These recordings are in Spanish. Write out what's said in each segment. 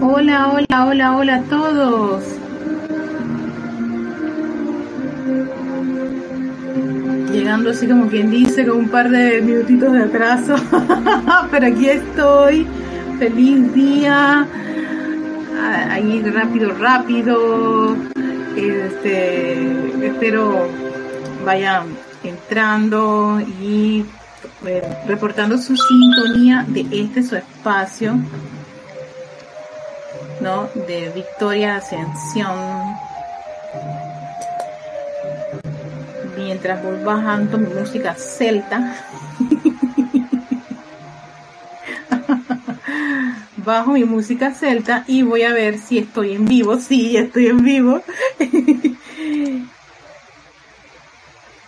Hola, hola, hola, hola a todos. Llegando así como quien dice con un par de minutitos de atraso, pero aquí estoy. Feliz día. Ah, ahí rápido, rápido. Este, espero vayan entrando y eh, reportando su sintonía de este su espacio ¿no? De Victoria Ascensión. Mientras voy bajando mi música celta. Bajo mi música celta y voy a ver si estoy en vivo. Sí, estoy en vivo.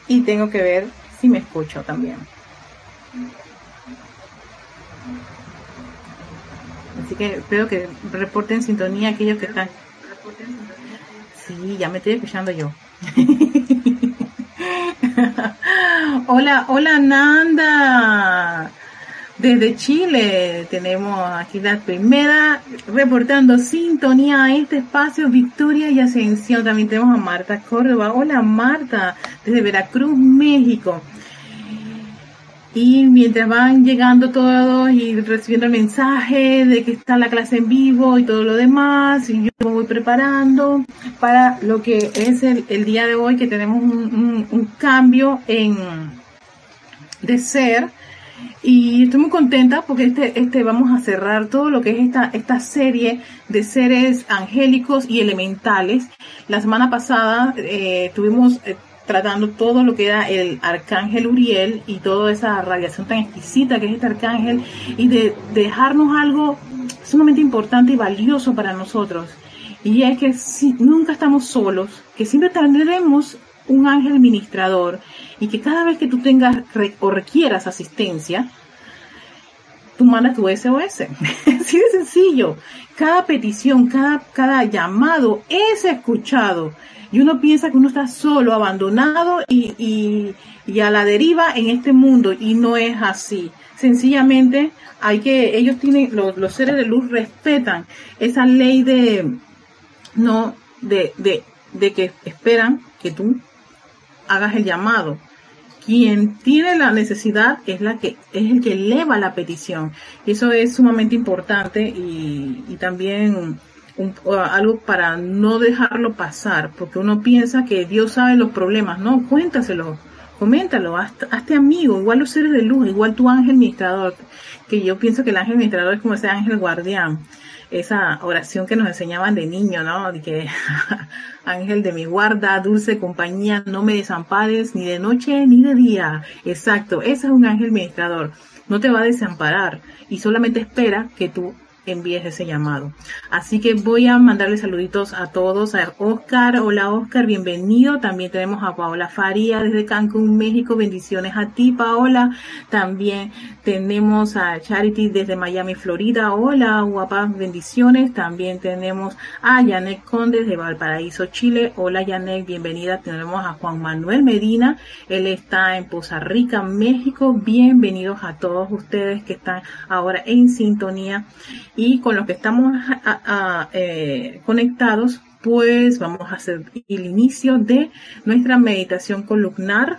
y tengo que ver si me escucho también. Así que espero que reporten sintonía aquellos que están. Sí, ya me estoy escuchando yo. hola, hola Nanda. Desde Chile tenemos aquí la primera reportando sintonía a este espacio Victoria y Ascensión. También tenemos a Marta Córdoba. Hola Marta, desde Veracruz, México. Y mientras van llegando todos y recibiendo el mensaje de que está la clase en vivo y todo lo demás, y yo me voy preparando para lo que es el, día de hoy, que tenemos un, cambio en de ser. Y estoy muy contenta porque este, este vamos a cerrar todo lo que es esta, esta serie de seres angélicos y elementales. La semana pasada eh, tuvimos eh, tratando todo lo que era el arcángel Uriel y toda esa radiación tan exquisita que es este arcángel y de, dejarnos algo sumamente importante y valioso para nosotros. Y es que si, nunca estamos solos, que siempre tendremos un ángel administrador y que cada vez que tú tengas o requieras asistencia, tú mandas tu SOS. Así de sencillo. Cada petición, cada, cada llamado es escuchado y uno piensa que uno está solo, abandonado y, y, a la deriva en este mundo y no es así. Sencillamente hay que, ellos tienen, los, los seres de luz respetan esa ley de, no, de, de, de que esperan que tú hagas el llamado. Quien tiene la necesidad es la que es el que eleva la petición. Y eso es sumamente importante y, y también algo para no dejarlo pasar, porque uno piensa que Dios sabe los problemas, no, cuéntaselo, coméntalo, hazte, amigo, igual los seres de luz, igual tu ángel administrador, que yo pienso que el ángel administrador es como ese ángel guardián, esa oración que nos enseñaban de niño, ¿no? De que ángel de mi guarda, dulce compañía, no me desampares ni de noche ni de día. Exacto, ese es un ángel administrador. No te va a desamparar y solamente espera que tú envíes ese llamado. Así que voy a mandarle saluditos a todos, a Oscar, hola Oscar, bienvenido. También tenemos a Paola Faría desde Cancún, México, bendiciones a ti Paola. También tenemos a Charity desde Miami, Florida, hola guapas, bendiciones. También tenemos a Yanek Conde desde Valparaíso, Chile, hola Yanek, bienvenida. Tenemos a Juan Manuel Medina, él está en Poza Rica, México, bienvenidos a todos ustedes que están ahora en sintonía y con los que estamos eh, conectados, pues vamos a hacer el inicio de nuestra meditación columnar.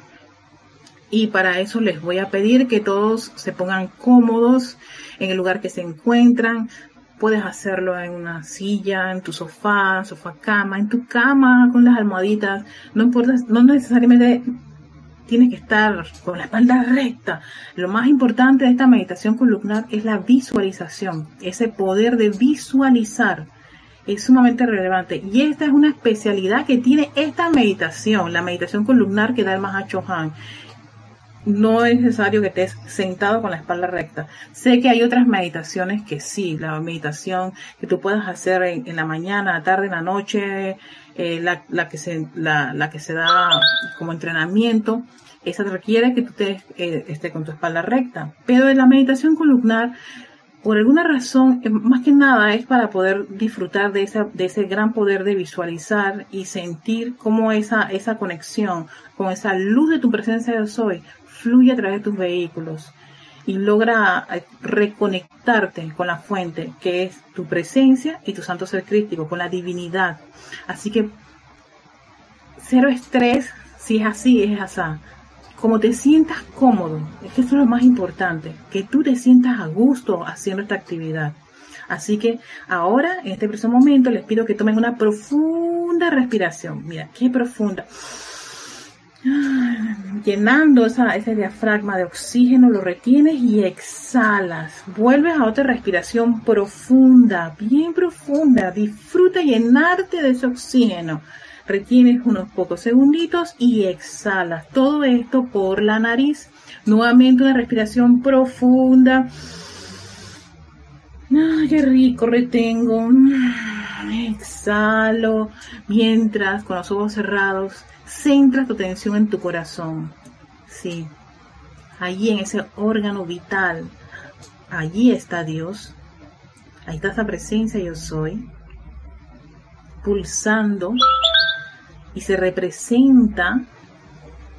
Y para eso les voy a pedir que todos se pongan cómodos en el lugar que se encuentran. Puedes hacerlo en una silla, en tu sofá, sofá cama, en tu cama, con las almohaditas. No importa, no necesariamente tienes que estar con la espalda recta. Lo más importante de esta meditación columnar es la visualización, ese poder de visualizar. Es sumamente relevante. Y esta es una especialidad que tiene esta meditación, la meditación columnar que da el Mahacho Han. No es necesario que estés sentado con la espalda recta. Sé que hay otras meditaciones que sí, la meditación que tú puedas hacer en, la mañana, la tarde, en la noche, eh, la, la, que se, la, la, que se da como entrenamiento, esa requiere que tú estés eh, esté con tu espalda recta. Pero en la meditación columnar, por alguna razón, eh, más que nada es para poder disfrutar de, esa, de ese gran poder de visualizar y sentir cómo esa, esa conexión con esa luz de tu presencia de soy fluye a través de tus vehículos. Y logra eh, reconectarte con la fuente, que es tu presencia y tu santo ser crítico, con la divinidad. Así que cero estrés, si es así, es así. Como te sientas cómodo, es que eso es lo más importante, que tú te sientas a gusto haciendo esta actividad. Así que ahora, en este preciso momento, les pido que tomen una profunda respiración. Mira, qué profunda. Llenando esa, ese diafragma de oxígeno, lo retienes y exhalas. Vuelves a otra respiración profunda, bien profunda. Disfruta llenarte de ese oxígeno. Retienes unos pocos segunditos y exhalas. Todo esto por la nariz. Nuevamente una respiración profunda. Ay, qué rico, retengo. Exhalo mientras con los ojos cerrados centras tu atención en tu corazón. Sí, allí en ese órgano vital, allí está Dios. Ahí está esa presencia yo soy, pulsando y se representa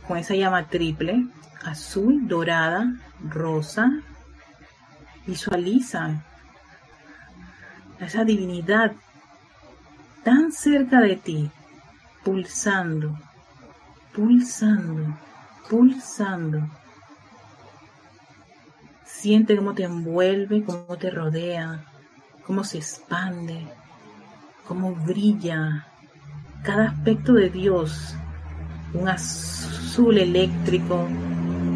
con esa llama triple, azul, dorada, rosa. Visualiza esa divinidad tan cerca de ti, pulsando, pulsando, pulsando. Siente cómo te envuelve, cómo te rodea, cómo se expande, cómo brilla cada aspecto de Dios. Un azul eléctrico,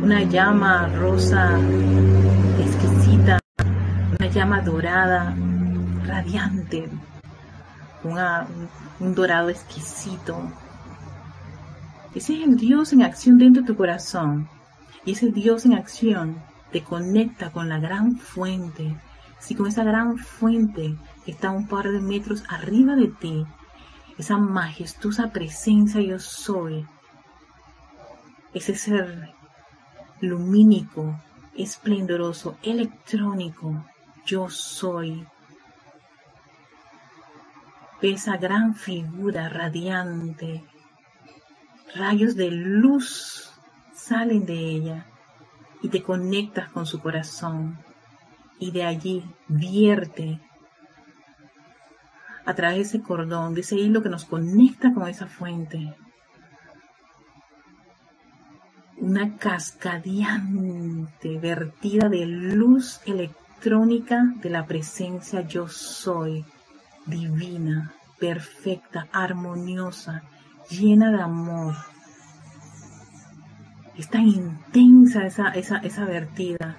una llama rosa exquisita, una llama dorada, radiante, un dorado exquisito, ese es el Dios en acción dentro de tu corazón. Y ese Dios en acción te conecta con la gran fuente. Si con esa gran fuente que está un par de metros arriba de ti, esa majestuosa presencia yo soy, ese ser lumínico, esplendoroso, electrónico, yo soy. Esa gran figura radiante, rayos de luz salen de ella y te conectas con su corazón y de allí vierte a través de ese cordón, de ese hilo que nos conecta con esa fuente. Una cascadiante vertida de luz electrónica de la presencia yo soy, divina, perfecta, armoniosa, llena de amor. Es tan intensa esa, esa, esa vertida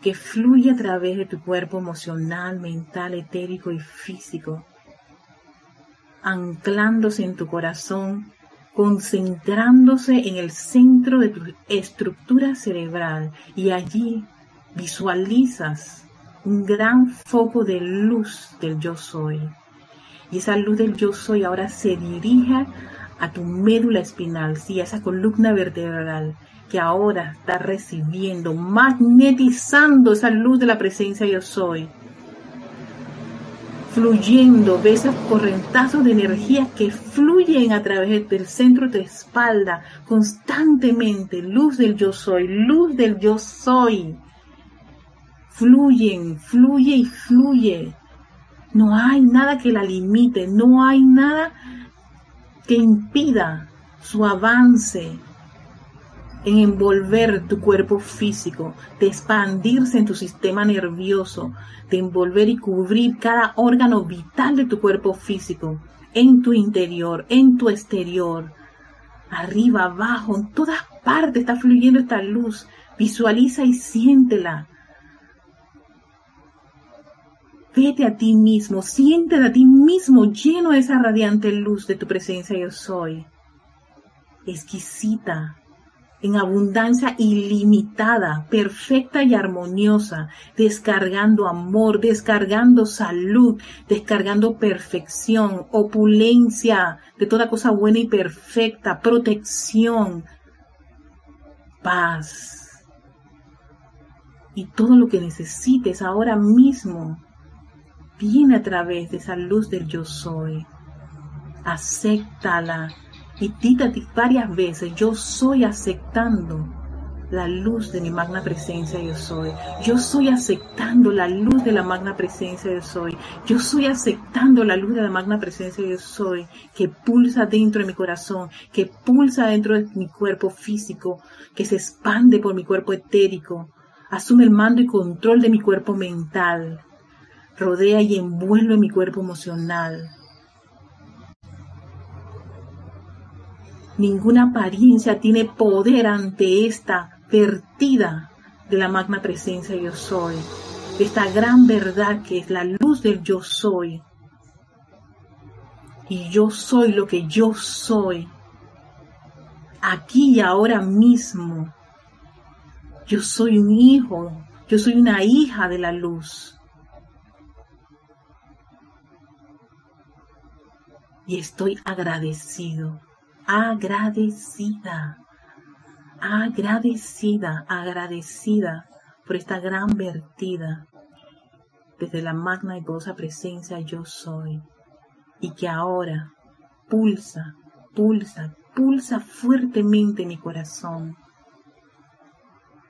que fluye a través de tu cuerpo emocional, mental, etérico y físico, anclándose en tu corazón, concentrándose en el centro de tu estructura cerebral y allí visualizas un gran foco de luz del yo soy. Y esa luz del yo soy ahora se dirige a tu médula espinal, sí, a esa columna vertebral que ahora está recibiendo, magnetizando esa luz de la presencia yo soy. Fluyendo, ves esos correntazos de energía que fluyen a través del centro de tu espalda constantemente. Luz del yo soy, luz del yo soy. Fluyen, fluye y fluye no hay nada que la limite, no hay nada que impida su avance en envolver tu cuerpo físico, de expandirse en tu sistema nervioso, de envolver y cubrir cada órgano vital de tu cuerpo físico, en tu interior, en tu exterior, arriba, abajo, en todas partes está fluyendo esta luz. Visualiza y siéntela Vete a ti mismo, siéntete a ti mismo lleno de esa radiante luz de tu presencia yo soy. Exquisita, en abundancia ilimitada, perfecta y armoniosa, descargando amor, descargando salud, descargando perfección, opulencia de toda cosa buena y perfecta, protección, paz y todo lo que necesites ahora mismo viene a través de esa luz del yo soy. Acéptala y dítate varias veces, yo soy aceptando la luz de mi magna presencia yo soy. Yo soy aceptando la luz de la magna presencia yo soy. Yo soy aceptando la luz de la magna presencia yo soy, que pulsa dentro de mi corazón, que pulsa dentro de mi cuerpo físico, que se expande por mi cuerpo etérico, asume el mando y control de mi cuerpo mental, rodea y envuelve mi cuerpo emocional. Ninguna apariencia tiene poder ante esta vertida de la magna presencia yo soy, esta gran verdad que es la luz del yo soy. Y yo soy lo que yo soy, aquí y ahora mismo. Yo soy un hijo, yo soy una hija de la luz. Y estoy agradecido, agradecida. Agradecida, agradecida por esta gran vertida. Desde la magna y poderosa presencia yo soy. Y que ahora pulsa, pulsa, pulsa fuertemente mi corazón.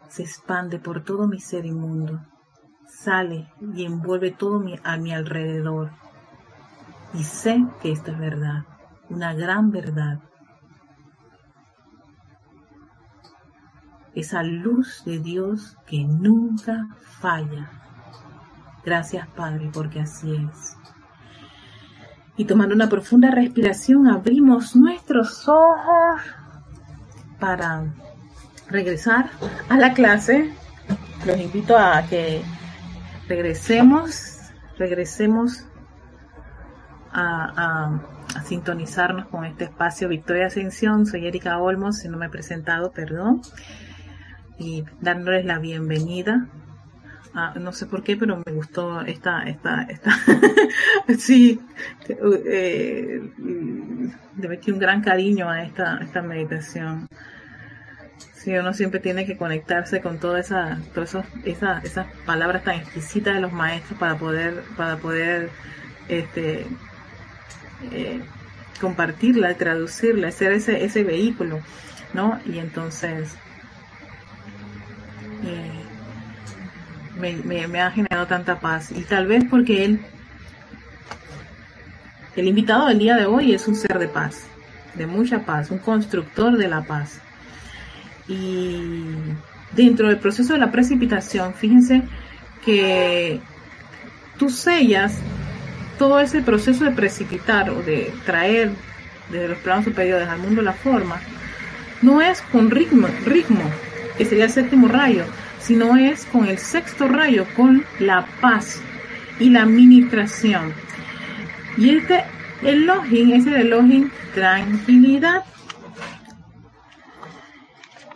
Se expande por todo mi ser inmundo, sale y envuelve todo a mi alrededor. Y sé que esto es verdad, una gran verdad esa luz de Dios que nunca falla. Gracias Padre, porque así es. Y tomando una profunda respiración, abrimos nuestros ojos para regresar a la clase. Los invito a que regresemos, regresemos a, a sintonizarnos con este espacio Victoria Ascensión. Soy Erika Olmos, si no me he presentado, perdón y dándoles la bienvenida. Ah, no sé por qué, pero me gustó esta, esta, esta, sí, eh, le un gran cariño a esta, esta meditación. Sí, uno siempre tiene que conectarse con todas esa, todas esas, esas palabras tan exquisitas de los maestros para poder, para poder, este, eh, compartirla, traducirla, hacer ese, ese vehículo, ¿no? Y entonces, me, ha generado tanta paz. Y tal vez porque él, el invitado del día de hoy es un ser de paz, de mucha paz, un constructor de la paz. Y dentro del proceso de la precipitación, fíjense que tú sellas todo ese proceso de precipitar o de traer desde los planos superiores al mundo la forma, no es con ritmo, ritmo, que sería el séptimo rayo, sino es con el sexto rayo, con la paz y la administración. Y este Elohim es el Elohim tranquilidad.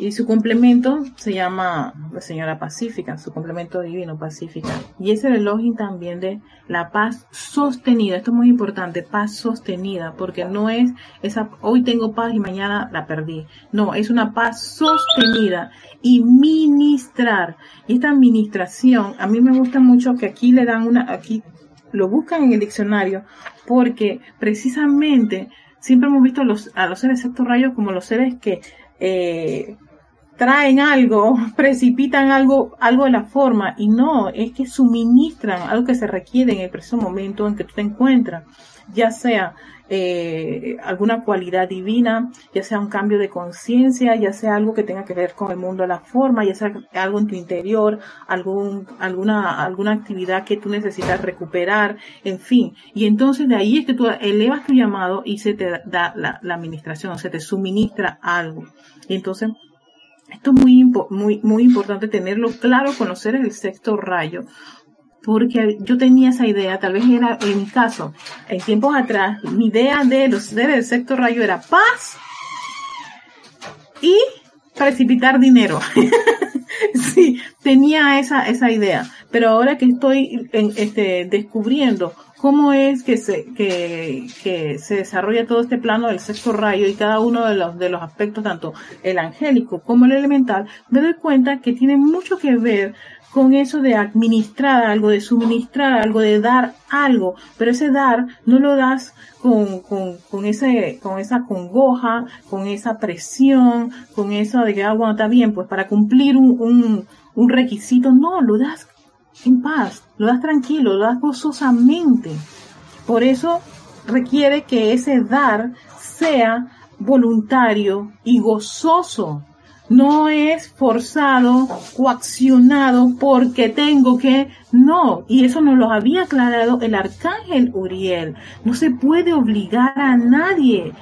Y su complemento se llama la señora pacífica, su complemento divino pacífica. Y es el elogio también de la paz sostenida. Esto es muy importante, paz sostenida, porque no es esa, hoy tengo paz y mañana la perdí. No, es una paz sostenida y ministrar. Y esta administración, a mí me gusta mucho que aquí le dan una, aquí lo buscan en el diccionario, porque precisamente siempre hemos visto a los, a los seres sexto rayos como los seres que eh, traen algo, precipitan algo, algo de la forma, y no, es que suministran algo que se requiere en el preciso momento en que tú te encuentras, ya sea eh, alguna cualidad divina, ya sea un cambio de conciencia, ya sea algo que tenga que ver con el mundo de la forma, ya sea algo en tu interior, algún, alguna, alguna actividad que tú necesitas recuperar, en fin. Y entonces de ahí es que tú elevas tu llamado y se te da la, la administración, se te suministra algo. Y entonces esto es muy, muy, muy importante tenerlo claro, conocer el sexto rayo, porque yo tenía esa idea, tal vez era en mi caso, en tiempos atrás, mi idea de los seres del sexto rayo era paz y precipitar dinero. sí, tenía esa, esa idea. Pero ahora que estoy este, descubriendo cómo es que se, que, que se desarrolla todo este plano del sexto rayo y cada uno de los, de los aspectos, tanto el angélico como el elemental, me doy cuenta que tiene mucho que ver con eso de administrar algo, de suministrar algo, de dar algo, pero ese dar no lo das con, con, con, ese, con esa congoja, con esa presión, con eso de que, ah, bueno, está bien, pues para cumplir un, un, un requisito, no, lo das en paz, lo das tranquilo, lo das gozosamente. Por eso requiere que ese dar sea voluntario y gozoso no es forzado, coaccionado porque tengo que, no, y eso nos lo había aclarado el arcángel Uriel. No se puede obligar a nadie.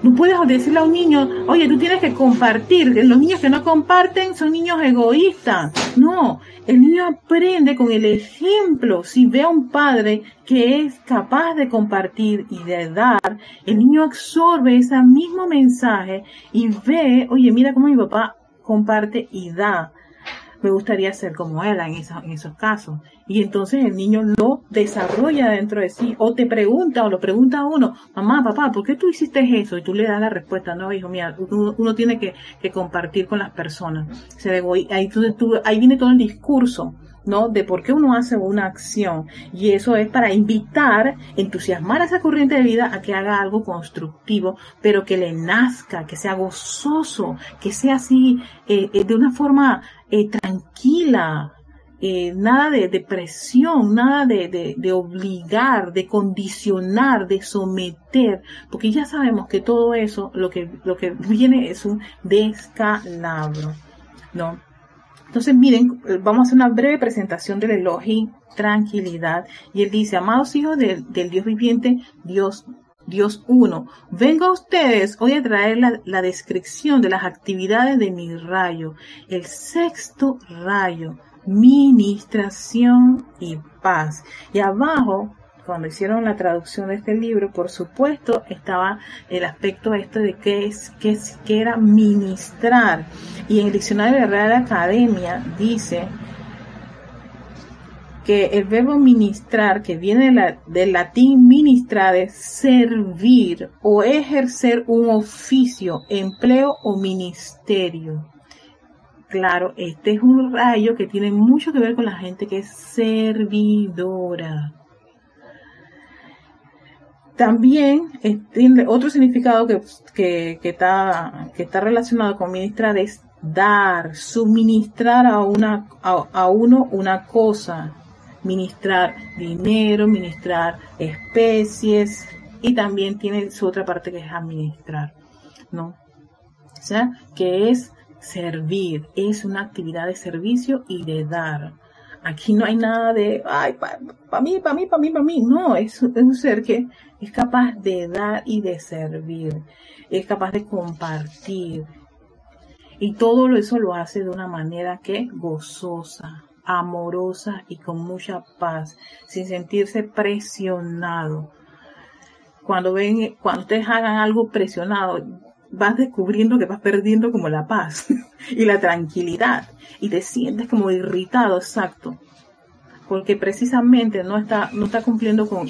No puedes decirle a un niño, oye, tú tienes que compartir. Los niños que no comparten son niños egoístas. No, el niño aprende con el ejemplo. Si ve a un padre que es capaz de compartir y de dar, el niño absorbe ese mismo mensaje y ve, oye, mira cómo mi papá comparte y da me gustaría ser como él en, en esos casos. Y entonces el niño lo desarrolla dentro de sí, o te pregunta, o lo pregunta a uno, mamá, papá, ¿por qué tú hiciste eso? Y tú le das la respuesta, no, hijo, mira, uno, tiene que, compartir con las personas. Se ahí, ahí viene todo el discurso ¿no? De por qué uno hace una acción. Y eso es para invitar, entusiasmar a esa corriente de vida a que haga algo constructivo, pero que le nazca, que sea gozoso, que sea así, eh, eh, de una forma eh, tranquila, nada de, de, presión, nada de, de, obligar, de condicionar, de someter, porque ya sabemos que todo eso lo que, lo que viene es un descalabro, ¿no? Entonces, miren, vamos a hacer una breve presentación del elogio tranquilidad. Y él dice, amados hijos del, Dios viviente, Dios Dios uno. Vengo a ustedes hoy a traer la, la, descripción de las actividades de mi rayo. El sexto rayo, ministración y paz. Y abajo cuando hicieron la traducción de este libro, por supuesto, estaba el aspecto este de qué es, qué, es, qué era ministrar. Y en el diccionario de Real Academia dice que el verbo ministrar, que viene del latín ministrar, es servir o ejercer un oficio, empleo o ministerio. Claro, este es un rayo que tiene mucho que ver con la gente que es servidora. También eh, tiene otro significado que, está, relacionado con ministrar es dar, suministrar a, una, a, uno una cosa, ministrar dinero, ministrar especies y también tiene su otra parte que es administrar, ¿no? O sea, que es servir, es una actividad de servicio y de dar. Aquí no hay nada de, ay, para mí, para mí, para mí, para mí. No, es, un ser que es capaz de dar y de servir. Es capaz de compartir. Y todo eso lo hace de una manera que gozosa, amorosa y con mucha paz, sin sentirse presionado. Cuando ven, cuando ustedes hagan algo presionado, vas descubriendo que vas perdiendo como la paz y la tranquilidad y te sientes como irritado, exacto, porque precisamente no está, no está cumpliendo con,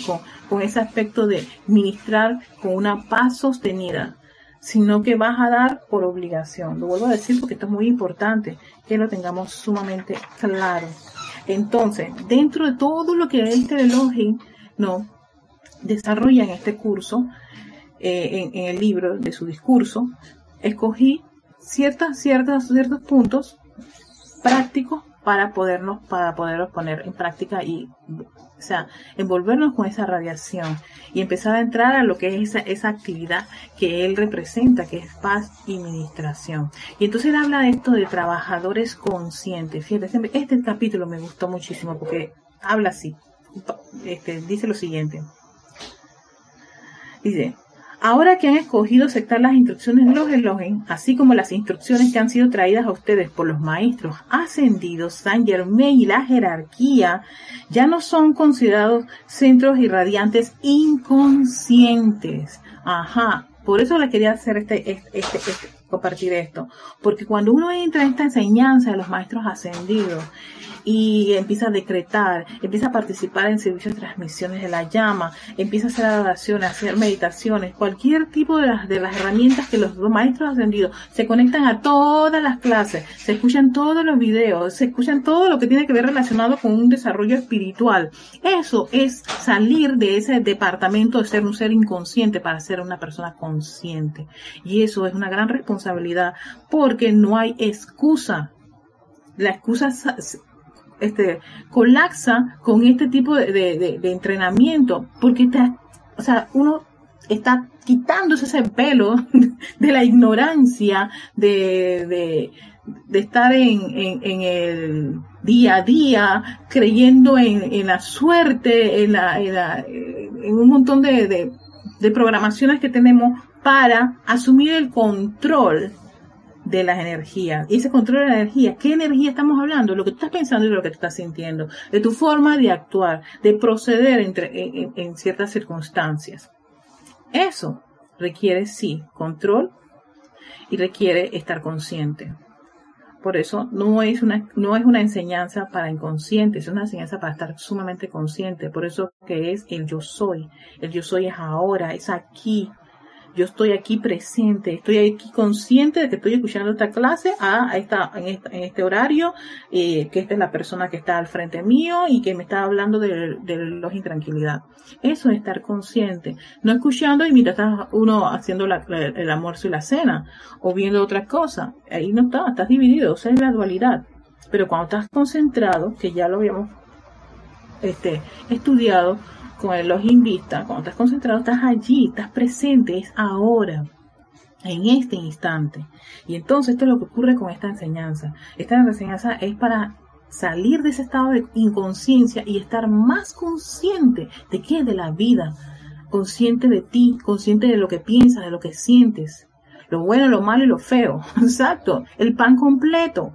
con, ese aspecto de ministrar con una paz sostenida, sino que vas a dar por obligación. Lo vuelvo a decir porque esto es muy importante que lo tengamos sumamente claro. Entonces, dentro de todo lo que este Elohim no desarrolla en este curso, eh, en, el libro de su discurso, escogí ciertas, ciertas, ciertos puntos prácticos para podernos, para poderlos poner en práctica y, o sea, envolvernos con esa radiación y empezar a entrar a lo que es esa, esa actividad que él representa, que es paz y administración. Y entonces él habla de esto de trabajadores conscientes. Fíjate, este, este capítulo me gustó muchísimo porque habla así. Este, dice lo siguiente. Dice, Ahora que han escogido aceptar las instrucciones los Elohim, así como las instrucciones que han sido traídas a ustedes por los maestros ascendidos, San Germain y la jerarquía, ya no son considerados centros irradiantes inconscientes. Ajá, por eso le quería hacer este, este, este, este compartir esto? Porque cuando uno entra en esta enseñanza de los maestros ascendidos y empieza a decretar, empieza a participar en servicios de transmisiones de la llama, empieza a hacer adoraciones, a hacer meditaciones, cualquier tipo de las, de las herramientas que los maestros ascendidos se conectan a todas las clases, se escuchan todos los videos, se escuchan todo lo que tiene que ver relacionado con un desarrollo espiritual. Eso es salir de ese departamento de ser un ser inconsciente para ser una persona consciente. Y eso es una gran responsabilidad porque no hay excusa. La excusa este, colapsa con este tipo de, entrenamiento, porque está, o sea, uno está quitándose ese pelo de la ignorancia, de, de, estar en, en, el día a día, creyendo en, la suerte, en, la, en, un montón de, de programaciones que tenemos para asumir el control de las energías. Y ese control de la energía, ¿qué energía estamos hablando? Lo que tú estás pensando y lo que tú estás sintiendo, de tu forma de actuar, de proceder entre, en, ciertas circunstancias. Eso requiere, sí, control y requiere estar consciente. Por eso no es una, no es una enseñanza para inconscientes, es una enseñanza para estar sumamente consciente. Por eso que es el yo soy. El yo soy es ahora, es aquí, yo estoy aquí presente, estoy aquí consciente de que estoy escuchando esta clase a, esta, en, este horario, eh, que esta es la persona que está al frente mío y que me está hablando de, de los intranquilidad. Eso es estar consciente, no escuchando y mientras está uno haciendo el almuerzo y la cena o viendo otra cosa. Ahí no está, estás dividido, o sea, es la dualidad. Pero cuando estás concentrado, que ya lo habíamos este, estudiado, ojo vista, cuando estás concentrado, estás allí, estás presente, es ahora, en este instante. Y entonces esto es lo que ocurre con esta enseñanza. Esta enseñanza es para salir de ese estado de inconsciencia y estar más consciente de qué, de la vida, consciente de ti, consciente de lo que piensas, de lo que sientes, lo bueno, lo malo y lo feo. Exacto, el pan completo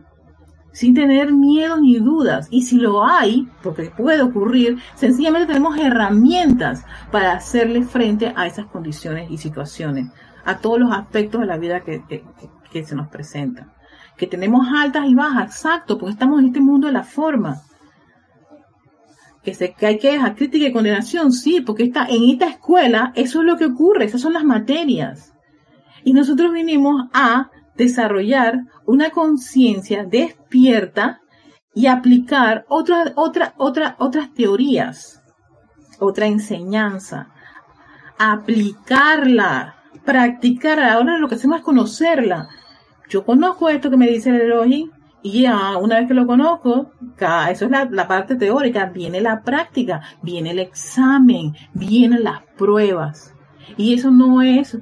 sin tener miedo ni dudas. Y si lo hay, porque puede ocurrir, sencillamente tenemos herramientas para hacerle frente a esas condiciones y situaciones, a todos los aspectos de la vida que, se nos presentan. Que tenemos altas y bajas, exacto, porque estamos en este mundo de la forma. Que, se, que hay que dejar crítica y condenación, sí, porque está, en esta escuela eso es lo que ocurre, esas son las materias. Y nosotros vinimos a desarrollar una conciencia despierta y aplicar otra, otra, otra, otras teorías, otra enseñanza, aplicarla, practicarla. Ahora lo que hacemos es conocerla. Yo conozco esto que me dice el Elohim y ya una vez que lo conozco, eso es la, la, parte teórica, viene la práctica, viene el examen, vienen las pruebas. Y eso no es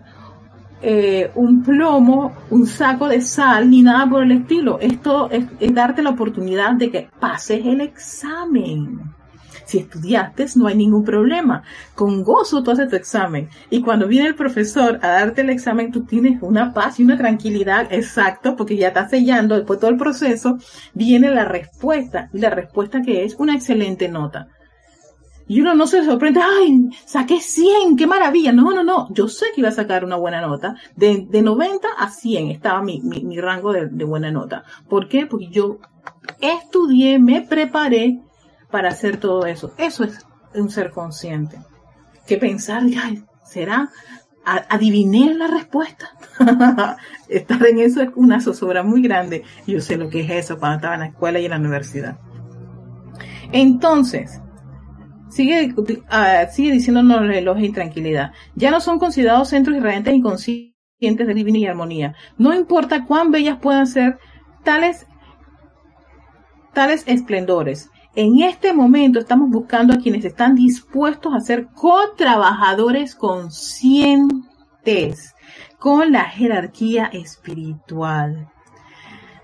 eh, un plomo, un saco de sal, ni nada por el estilo. Esto es, darte la oportunidad de que pases el examen. Si estudiaste, no hay ningún problema. Con gozo tú haces tu examen. Y cuando viene el profesor a darte el examen, tú tienes una paz y una tranquilidad, exacto, porque ya estás sellando, después de todo el proceso, viene la respuesta. Y la respuesta que es una excelente nota. Y uno no se sorprende, ay, saqué 100, qué maravilla. No, no, no, yo sé que iba a sacar una buena nota. De, de 90 a 100 estaba mi, mi, rango de, buena nota. ¿Por qué? Porque yo estudié, me preparé para hacer todo eso. Eso es un ser consciente. Que pensar, ay, ¿será? adiviné la respuesta. Estar en eso es una zozobra muy grande. Yo sé lo que es eso cuando estaba en la escuela y en la universidad. Entonces, Sigue, uh, sigue diciéndonos el elogio y tranquilidad. Ya no son considerados centros irradiantes inconscientes de divina y armonía. No importa cuán bellas puedan ser tales, tales esplendores. En este momento estamos buscando a quienes están dispuestos a ser co-trabajadores conscientes con la jerarquía espiritual,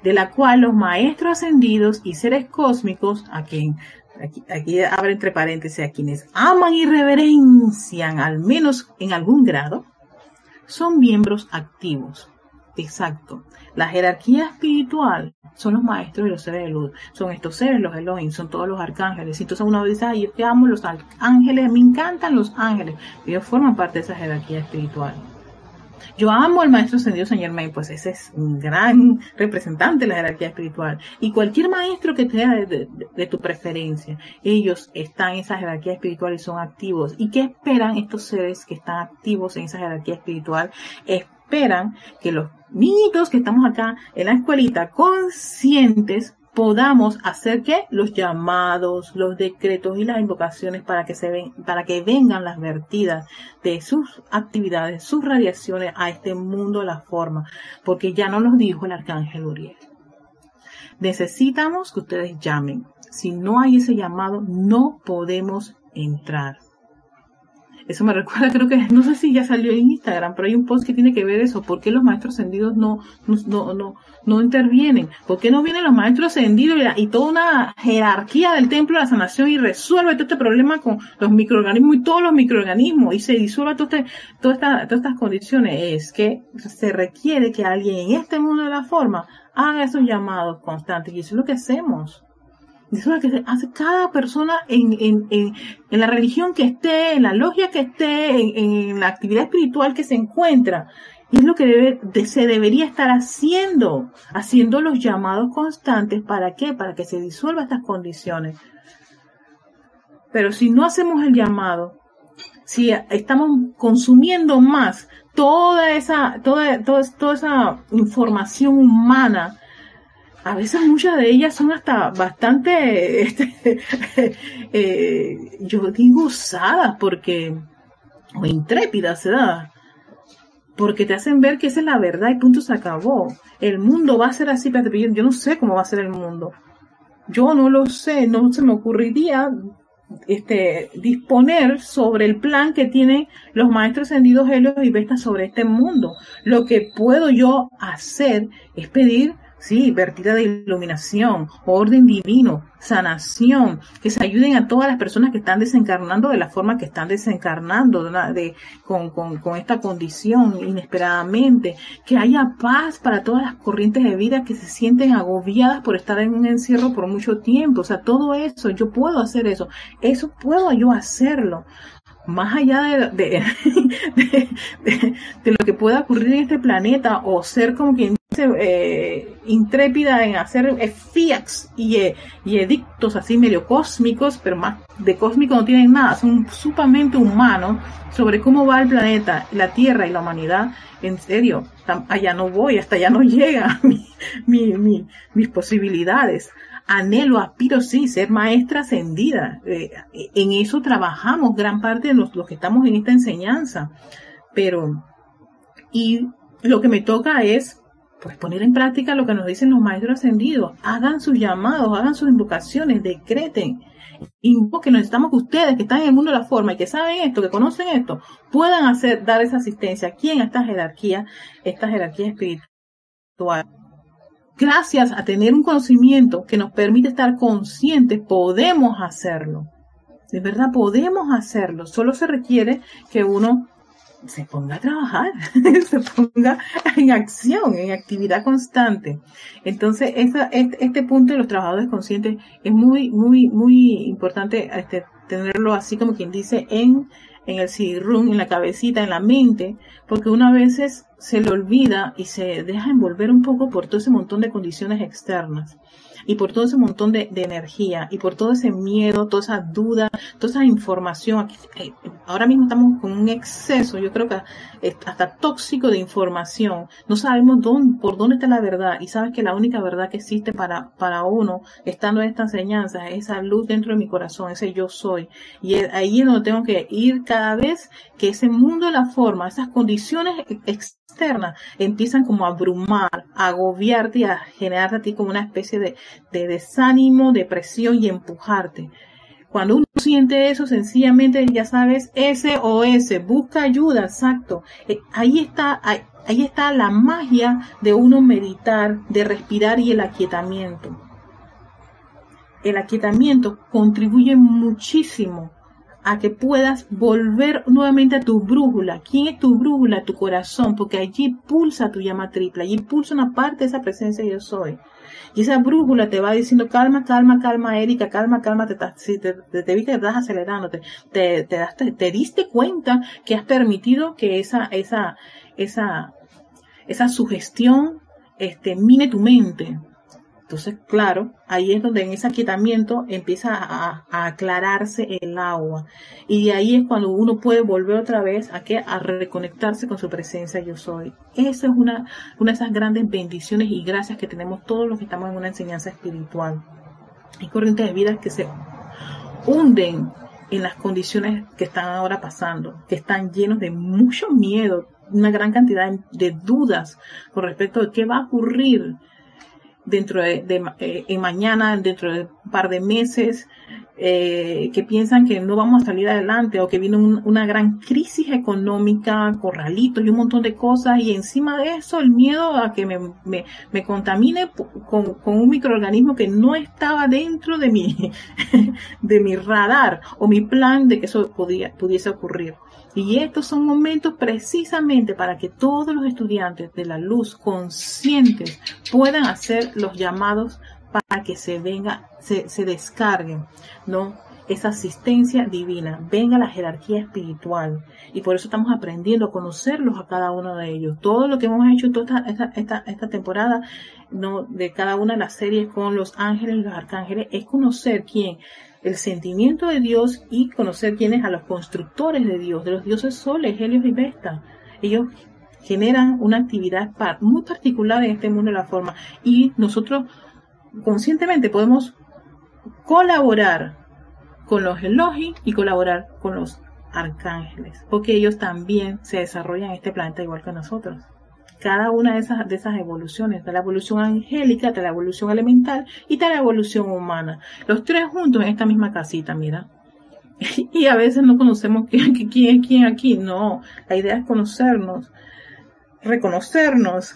de la cual los maestros ascendidos y seres cósmicos, a quien aquí, abre entre paréntesis, a quienes aman y reverencian, al menos en algún grado, son miembros activos. Exacto. La jerarquía espiritual son los maestros y los seres de luz. Son estos seres, los Elohim, son todos los arcángeles. Entonces uno dice, ay, yo te amo los ángeles, me encantan los ángeles. Ellos forman parte de esa jerarquía espiritual. Yo amo al maestro ascendido Saint Germain, pues ese es un gran representante de la jerarquía espiritual. Y cualquier maestro que te de, de, tu preferencia, ellos están en esa jerarquía espiritual y son activos. ¿Y qué esperan estos seres que están activos en esa jerarquía espiritual? Esperan que los niñitos que estamos acá en la escuelita conscientes podamos hacer que los llamados, los decretos y las invocaciones para que se ven, para que vengan las vertidas de sus actividades, sus radiaciones a este mundo la forma, porque ya no nos dijo el arcángel Uriel. Necesitamos que ustedes llamen. Si no hay ese llamado, no podemos entrar. Eso me recuerda, creo que, no sé si ya salió en Instagram, pero hay un post que tiene que ver eso. ¿Por qué los maestros ascendidos no, no, no, no, intervienen? ¿Por qué no vienen los maestros ascendidos y, toda una jerarquía del templo de la sanación y resuelve todo este problema con los microorganismos y todos los microorganismos y se disuelve todo este, todas estas condiciones? Es que se requiere que alguien en este mundo de la forma haga esos llamados constantes y eso es lo que hacemos. Eso que hace cada persona en, en, en, en, la religión que esté, en la logia que esté, en, la actividad espiritual que se encuentra. Es lo que debe, se debería estar haciendo, haciendo los llamados constantes. ¿Para qué? Para que se disuelva estas condiciones. Pero si no hacemos el llamado, si estamos consumiendo más toda esa, toda, toda, toda esa información humana, a veces muchas de ellas son hasta bastante, este, eh, yo digo usadas porque, o intrépidas, ¿verdad? Porque te hacen ver que esa es la verdad y punto se acabó. El mundo va a ser así, pero yo no sé cómo va a ser el mundo. Yo no lo sé, no se me ocurriría este, disponer sobre el plan que tienen los maestros ascendidos Helios y Vestas sobre este mundo. Lo que puedo yo hacer es pedir sí, vertida de iluminación, orden divino, sanación, que se ayuden a todas las personas que están desencarnando de la forma que están desencarnando, de, con, con, con, esta condición inesperadamente, que haya paz para todas las corrientes de vida que se sienten agobiadas por estar en un encierro por mucho tiempo, o sea, todo eso, yo puedo hacer eso, eso puedo yo hacerlo. Más allá de, de, lo que pueda ocurrir en este planeta o ser como quien eh, intrépida en hacer fiats y, eh, y, edictos así medio cósmicos, pero más de cósmico no tienen nada, son sumamente humanos sobre cómo va el planeta, la Tierra y la humanidad. En serio, allá no voy, hasta allá no llega mi, mi, mis posibilidades anhelo, aspiro, sí, ser maestra ascendida. Eh, en eso trabajamos gran parte de los, que estamos en esta enseñanza. Pero, y lo que me toca es, pues, poner en práctica lo que nos dicen los maestros ascendidos. Hagan sus llamados, hagan sus invocaciones, decreten. Invoquen, necesitamos que ustedes que están en el mundo de la forma y que saben esto, que conocen esto, puedan hacer, dar esa asistencia aquí en esta jerarquía, esta jerarquía espiritual gracias a tener un conocimiento que nos permite estar conscientes, podemos hacerlo. De verdad, podemos hacerlo. Solo se requiere que uno se ponga a trabajar, se ponga en acción, en actividad constante. Entonces, este, este, punto de los trabajadores conscientes es muy, muy, muy importante este, tenerlo así como quien dice en el cd en la cabecita, en la mente, porque una veces se le olvida y se deja envolver un poco por todo ese montón de condiciones externas y por todo ese montón de, energía y por todo ese miedo, toda esa duda, toda esa información. Eh, ahora mismo estamos con un exceso, yo creo que hasta tóxico de información. No sabemos dónde, por dónde está la verdad y sabes que la única verdad que existe para, para uno, estando en esta enseñanza, es esa luz dentro de mi corazón, ese yo soy. Y ahí es donde tengo que ir cada vez que ese mundo de la forma, esas condiciones externas empiezan como a abrumar, a agobiarte y a generarte a ti como una especie de, de desánimo, depresión y empujarte. Cuando uno siente eso, sencillamente ya sabes, SOS, busca ayuda, exacto. Eh, ahí está, ahí está la magia de uno meditar, de respirar y el aquietamiento. El aquietamiento contribuye muchísimo a que puedas volver nuevamente a tu brújula. ¿Quién es tu brújula? Tu corazón, porque allí pulsa tu llama triple, allí pulsa una parte de esa presencia yo soy. Y esa brújula te va diciendo, calma, calma, calma, Erika, calma, calma, te, si te, te, te viste que estás acelerando, te, te, te, te diste cuenta que has permitido que esa, esa, esa, esa sugestión, este, mine tu mente. Entonces, claro, ahí es donde en ese aquietamiento empieza a, aclararse el agua. Y de ahí es cuando uno puede volver otra vez a, que, a reconectarse con su presencia yo soy. Esa es una, una de esas grandes bendiciones y gracias que tenemos todos los que estamos en una enseñanza espiritual. Hay corrientes de vida que se hunden en las condiciones que están ahora pasando, que están llenos de mucho miedo, una gran cantidad de dudas con respecto a qué va a ocurrir dentro de, de eh, mañana, dentro de un par de meses, eh, que piensan que no vamos a salir adelante o que viene un, una gran crisis económica, corralitos y un montón de cosas y encima de eso el miedo a que me, me, me contamine con, con, un microorganismo que no estaba dentro de mi, de mi radar o mi plan de que eso podía, pudiese ocurrir. Y estos son momentos precisamente para que todos los estudiantes de la luz conscientes puedan hacer los llamados para que se venga, se, se descarguen, ¿no? Esa asistencia divina, venga la jerarquía espiritual. Y por eso estamos aprendiendo a conocerlos a cada uno de ellos. Todo lo que hemos hecho toda esta, esta, esta temporada, ¿no? De cada una de las series con los ángeles y los arcángeles, es conocer quién, el sentimiento de Dios y conocer quiénes a los constructores de Dios, de los dioses soles, Helios y Vesta. Ellos generan una actividad muy particular en este mundo de la forma y nosotros conscientemente podemos colaborar con los Elohim y colaborar con los arcángeles, porque ellos también se desarrollan en este planeta igual que nosotros. Cada una de esas, de esas evoluciones, de la evolución angélica, de la evolución elemental y de la evolución humana. Los tres juntos en esta misma casita, mira. Y a veces no conocemos quién, quién es quién aquí. No, la idea es conocernos, reconocernos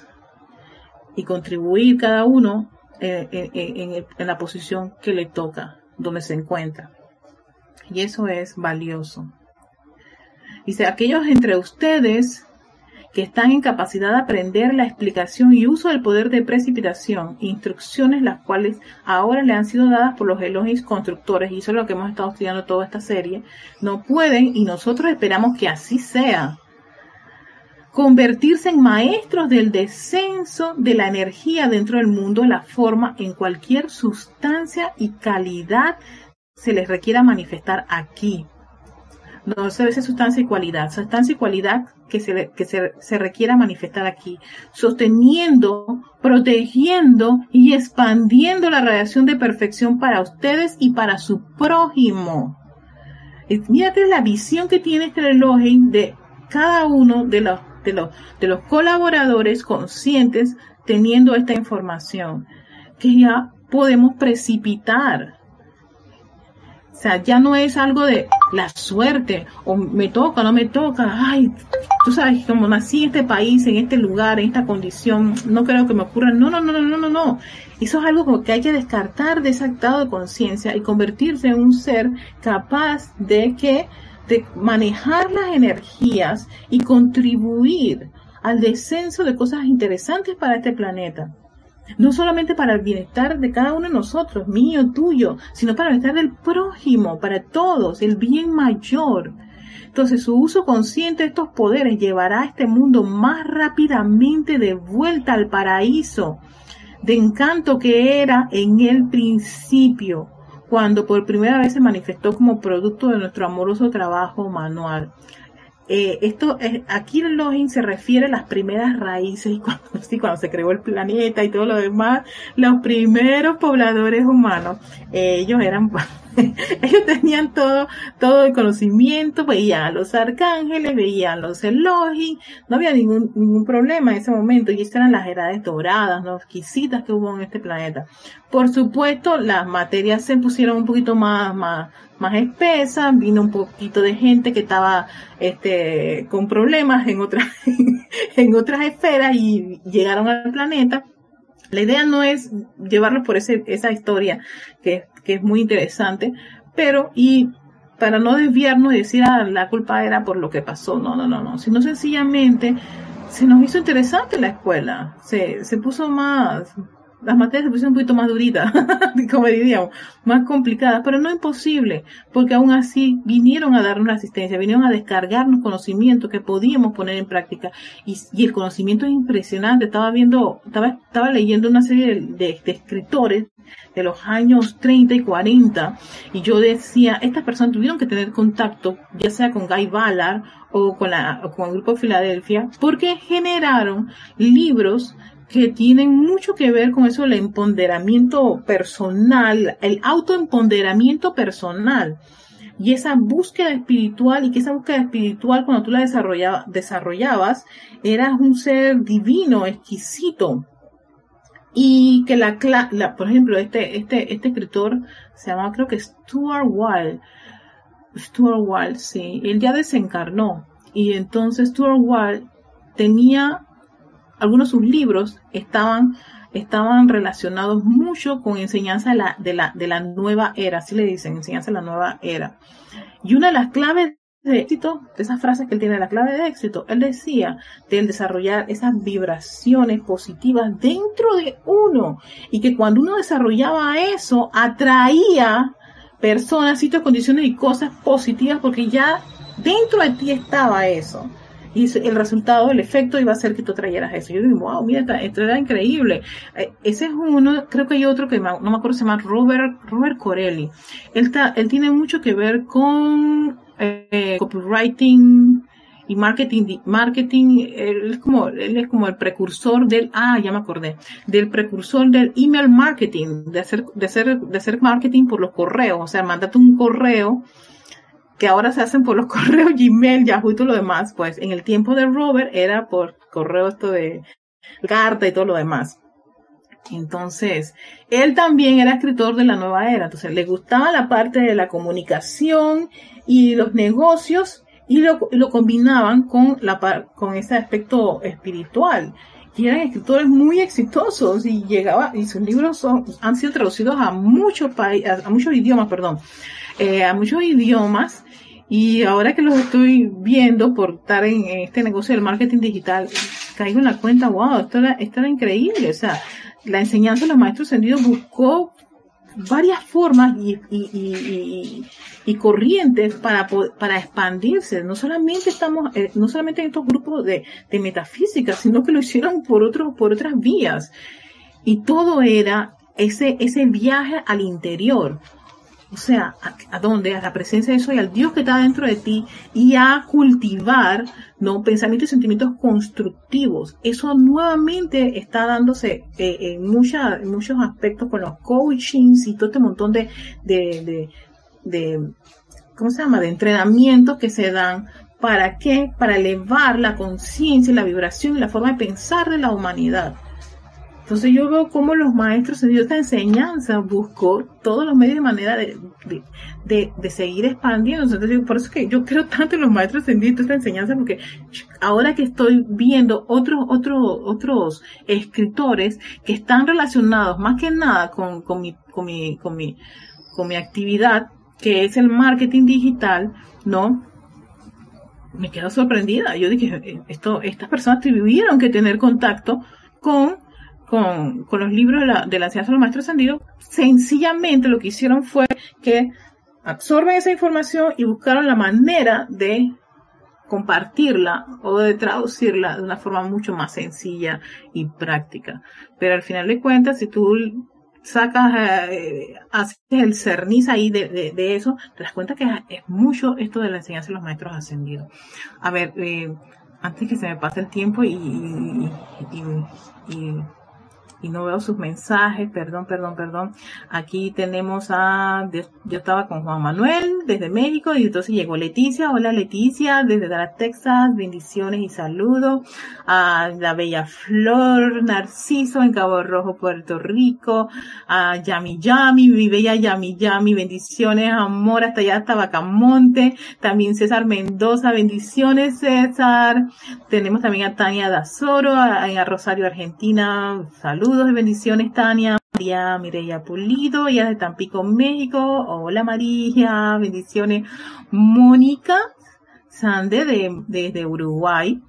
y contribuir cada uno en, la posición que le toca, donde se encuentra. Y eso es valioso. Dice, aquellos entre ustedes que están en capacidad de aprender la explicación y uso del poder de precipitación, instrucciones las cuales ahora le han sido dadas por los elogios constructores, y eso es lo que hemos estado estudiando toda esta serie, no pueden, y nosotros esperamos que así sea, convertirse en maestros del descenso de la energía dentro del mundo la forma en cualquier sustancia y calidad se les requiera manifestar aquí. No se ve sustancia y cualidad, sustancia y cualidad que, se, que se, se requiera manifestar aquí, sosteniendo, protegiendo y expandiendo la radiación de perfección para ustedes y para su prójimo. Mírate la visión que tiene este reloj de cada uno de los de los, de los colaboradores conscientes teniendo esta información, que ya podemos precipitar. O sea, ya no es algo de la suerte, o me toca, no me toca, ay, tú sabes, como nací en este país, en este lugar, en esta condición, no creo que me ocurra. No, no, no, no, no, no. Eso es algo que hay que descartar de ese actado de conciencia y convertirse en un ser capaz de que de manejar las energías y contribuir al descenso de cosas interesantes para este planeta. No solamente para el bienestar de cada uno de nosotros, mío, tuyo, sino para el bienestar del prójimo, para todos, el bien mayor. Entonces su uso consciente de estos poderes llevará a este mundo más rápidamente de vuelta al paraíso de encanto que era en el principio cuando por primera vez se manifestó como producto de nuestro amoroso trabajo manual. Eh, esto es, aquí el login se refiere a las primeras raíces y cuando, sí, cuando se creó el planeta y todo lo demás, los primeros pobladores humanos, eh, ellos eran ellos tenían todo, todo el conocimiento, veían a los arcángeles, veían a los Elohim, no había ningún, ningún problema en ese momento, y estas eran las edades doradas, ¿no? exquisitas que hubo en este planeta. Por supuesto, las materias se pusieron un poquito más, más, más espesas, vino un poquito de gente que estaba, este, con problemas en otras, en otras esferas y llegaron al planeta. La idea no es llevarlos por ese, esa historia que que es muy interesante, pero y para no desviarnos y decir, ah, la culpa era por lo que pasó. No, no, no, no. Sino sencillamente se nos hizo interesante la escuela. Se, se puso más, las materias se pusieron un poquito más duritas, como diríamos, más complicadas, pero no imposible, porque aún así vinieron a darnos la asistencia, vinieron a descargarnos conocimientos que podíamos poner en práctica. Y, el conocimiento es impresionante. Estaba viendo, estaba, estaba leyendo una serie de, escritores de los años 30 y 40, y yo decía, estas personas tuvieron que tener contacto, ya sea con Guy Ballard o con, la, o con el Grupo de Filadelfia, porque generaron libros que tienen mucho que ver con eso, el empoderamiento personal, el autoempoderamiento personal. Y esa búsqueda espiritual, y que esa búsqueda espiritual, cuando tú la desarrollabas, eras un ser divino, exquisito. Y que la, la por ejemplo, este, este, este escritor se llama, creo que Stuart Wilde. Stuart Wilde, sí. Él ya desencarnó. Y entonces Stuart Wilde tenía algunos de sus libros estaban, estaban relacionados mucho con enseñanza de la, de la, de la nueva era, así le dicen, enseñanza de la nueva era. Y una de las claves de éxito, de esas frases que él tiene, la clave de éxito, él decía del desarrollar esas vibraciones positivas dentro de uno y que cuando uno desarrollaba eso, atraía personas, sitios, condiciones y cosas positivas porque ya dentro de ti estaba eso y el resultado, el efecto iba a ser que tú trajeras eso. Yo digo, wow, mira, esto era increíble. Eh, ese es uno, creo que hay otro que no me acuerdo, se llama Robert, Robert Corelli. Él, él tiene mucho que ver con eh, copywriting y marketing, marketing, él es como, él es como el precursor del, ah, ya me acordé, del precursor del email marketing, de hacer, de hacer, de hacer marketing por los correos, o sea, mándate un correo que ahora se hacen por los correos Gmail, Yahoo y todo lo demás, pues en el tiempo de Robert era por correo esto de carta y todo lo demás. Entonces, él también era escritor de la nueva era, entonces le gustaba la parte de la comunicación y los negocios y lo, lo combinaban con, la, con ese aspecto espiritual. Y eran escritores muy exitosos y llegaba, y sus libros son, han sido traducidos a muchos países, a muchos idiomas, perdón, eh, a muchos idiomas y ahora que los estoy viendo por estar en, este negocio del marketing digital, caigo en la cuenta, wow, esto era, esto era increíble. O sea, la enseñanza de los maestros ascendidos buscó varias formas y, y, y, y, corrientes para, para expandirse. No solamente estamos, eh, no solamente en estos grupos de, de metafísica, sino que lo hicieron por otros, por otras vías. Y todo era ese, ese viaje al interior o sea, ¿a, dónde? A la presencia de eso y al Dios que está dentro de ti y a cultivar, ¿no? Pensamientos y sentimientos constructivos. Eso nuevamente está dándose eh, en, mucha, muchos aspectos con los coachings y todo este montón de, de, de, de, ¿cómo se llama? De entrenamientos que se dan ¿Para qué? Para elevar la conciencia, la vibración y la forma de pensar de la humanidad. Entonces yo veo cómo los maestros en esta enseñanza buscó todos los medios de manera de, de, seguir expandiendo. Entonces por eso es que yo creo tanto en los maestros en esta enseñanza, porque ahora que estoy viendo otros, otros, otros escritores que están relacionados más que nada con, con mi, con mi, con mi, con mi actividad, que es el marketing digital, ¿no? Me quedo sorprendida. Yo dije, eh, esto, estas personas tuvieron que tener contacto con con, los libros de la, enseñanza de los maestros ascendidos, sencillamente lo que hicieron fue que absorben esa información y buscaron la manera de compartirla o de traducirla de una forma mucho más sencilla y práctica. Pero al final de cuentas, si tú sacas, eh, haces el cerniz ahí de, de, eso, te das cuenta que es mucho esto de la enseñanza de los maestros ascendidos. A ver, eh, antes que se me pase el tiempo y, y y no veo sus mensajes, perdón, perdón, perdón. Aquí tenemos a, yo estaba con Juan Manuel desde México y entonces llegó Leticia. Hola Leticia, desde Dallas, Texas, bendiciones y saludos. A la Bella Flor Narciso en Cabo Rojo, Puerto Rico. A Yami Yami, mi bella Yami Yami, bendiciones, amor, hasta allá hasta Bacamonte. También César Mendoza, bendiciones César. Tenemos también a Tania Dazoro, a, a Rosario, Argentina, saludos saludos y bendiciones, Tania. María Mireya Pulido, ella de Tampico, México. Hola María, bendiciones. Mónica Sande de, desde Uruguay.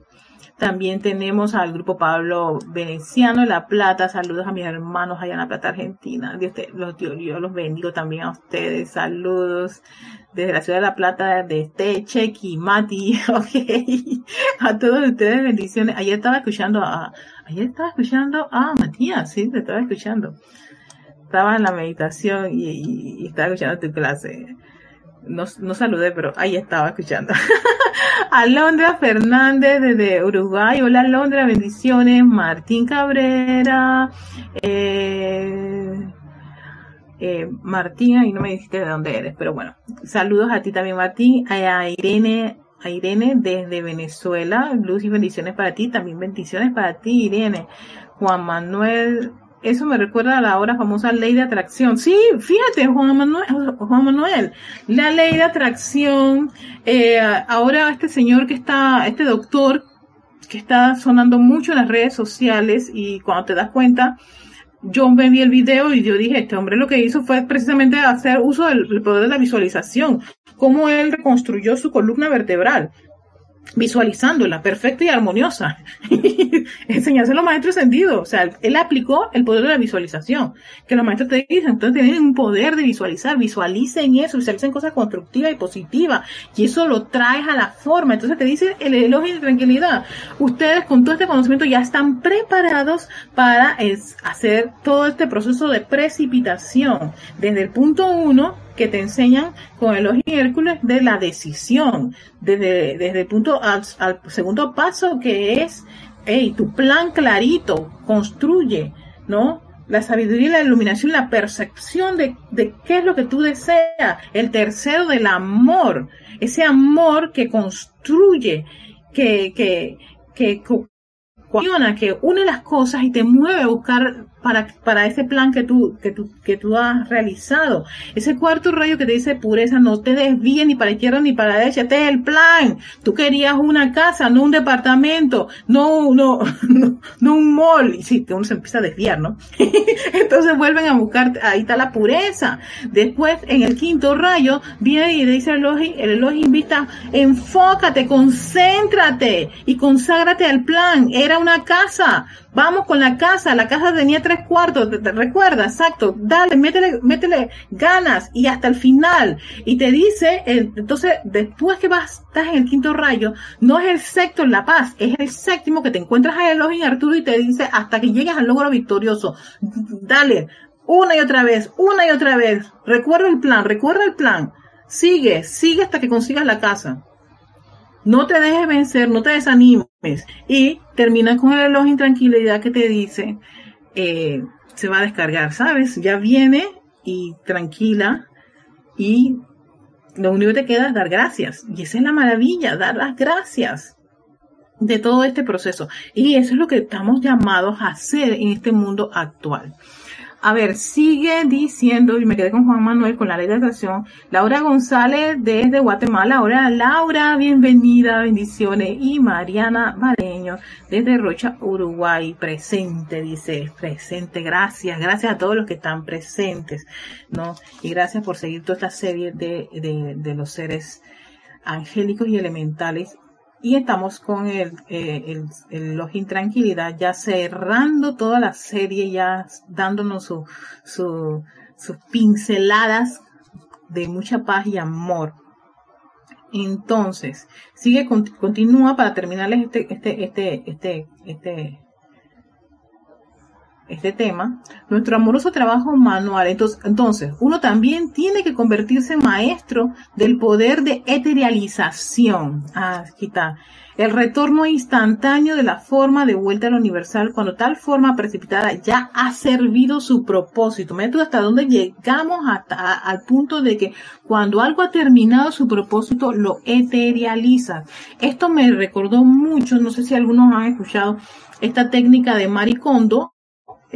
También tenemos al grupo Pablo Veneciano de La Plata. Saludos a mis hermanos allá en La Plata, Argentina. Dios, te, los, Dios, yo los bendigo también a ustedes. Saludos desde la ciudad de La Plata, de Teche, Mati. Ok. A todos ustedes, bendiciones. Ayer estaba escuchando a, ayer estaba escuchando a Matías, sí, te estaba escuchando. Estaba en la meditación y estaba escuchando tu clase no, no saludé, pero ahí estaba escuchando. Alondra Fernández desde Uruguay. Hola Alondra, bendiciones. Martín Cabrera. Eh, eh, Martín, ahí no me dijiste de dónde eres, pero bueno. Saludos a ti también, Martín. A Irene, a Irene desde Venezuela. Luz y bendiciones para ti. También bendiciones para ti, Irene. Juan Manuel eso me recuerda a la ahora famosa ley de atracción. Sí, fíjate, Juan Manuel, Juan Manuel la ley de atracción, eh, ahora este señor que está, este doctor que está sonando mucho en las redes sociales y cuando te das cuenta, yo me vi el video y yo dije, este hombre lo que hizo fue precisamente hacer uso del poder de la visualización, cómo él reconstruyó su columna vertebral visualizándola perfecta y armoniosa. Enseñárselo a los maestros sentido. O sea, él aplicó el poder de la visualización. Que los maestros te dicen, entonces tienen un poder de visualizar, visualicen eso, visualicen cosas constructivas y positivas. Y eso lo traes a la forma. Entonces te dice el elogio de tranquilidad. Ustedes con todo este conocimiento ya están preparados para hacer todo este proceso de precipitación. Desde el punto uno, que te enseñan con el y Hércules de la decisión, desde, desde el punto al, segundo paso que es, tu plan clarito, construye, ¿no? La sabiduría la iluminación, la percepción de, de qué es lo que tú deseas. El tercero del amor, ese amor que construye, que, que, que, que une las cosas y te mueve a buscar para, para ese plan que tú, que tú, que tú has realizado. Ese cuarto rayo que te dice pureza, no te desvíes ni para izquierda ni para derecha, este es el plan. Tú querías una casa, no un departamento, no, no, no, un mall. Y sí, uno se empieza a desviar, ¿no? Entonces vuelven a buscar, ahí está la pureza. Después, en el quinto rayo, viene y dice el elogio, el elogio invita, enfócate, concéntrate y conságrate al plan. Era una casa, Vamos con la casa, la casa tenía tres cuartos, te, recuerda, exacto, dale, métele, métele ganas y hasta el final. Y te dice, entonces, después que vas, estás en el quinto rayo, no es el sexto en la paz, es el séptimo que te encuentras a Elohim Arturo y te dice hasta que llegues al logro victorioso. Dale, una y otra vez, una y otra vez. Recuerda el plan, recuerda el plan. Sigue, sigue hasta que consigas la casa. No te dejes vencer, no te desanimes. Y termina con el reloj intranquilidad que te dice, eh, se va a descargar, ¿sabes? Ya viene y tranquila y lo único que te queda es dar gracias. Y esa es la maravilla, dar las gracias de todo este proceso. Y eso es lo que estamos llamados a hacer en este mundo actual. A ver, sigue diciendo, y me quedé con Juan Manuel con la ley de atracción, Laura González desde Guatemala. Hola Laura, bienvenida, bendiciones. Y Mariana Mareño desde Rocha, Uruguay, presente, dice, presente. Gracias, gracias a todos los que están presentes, ¿no? Y gracias por seguir toda esta serie de, de, de los seres angélicos y elementales y estamos con el, eh, el, el, los intranquilidad ya cerrando toda la serie, ya dándonos su, su, sus pinceladas de mucha paz y amor. Entonces, sigue, continúa para terminarles este, este, este, este, este, este tema, nuestro amoroso trabajo manual. Entonces, entonces, uno también tiene que convertirse en maestro del poder de eterialización. Ah, aquí está. El retorno instantáneo de la forma de vuelta a lo universal cuando tal forma precipitada ya ha servido su propósito. Mira tú hasta dónde llegamos hasta al punto de que cuando algo ha terminado su propósito lo eterializa. Esto me recordó mucho, no sé si algunos han escuchado esta técnica de Maricondo,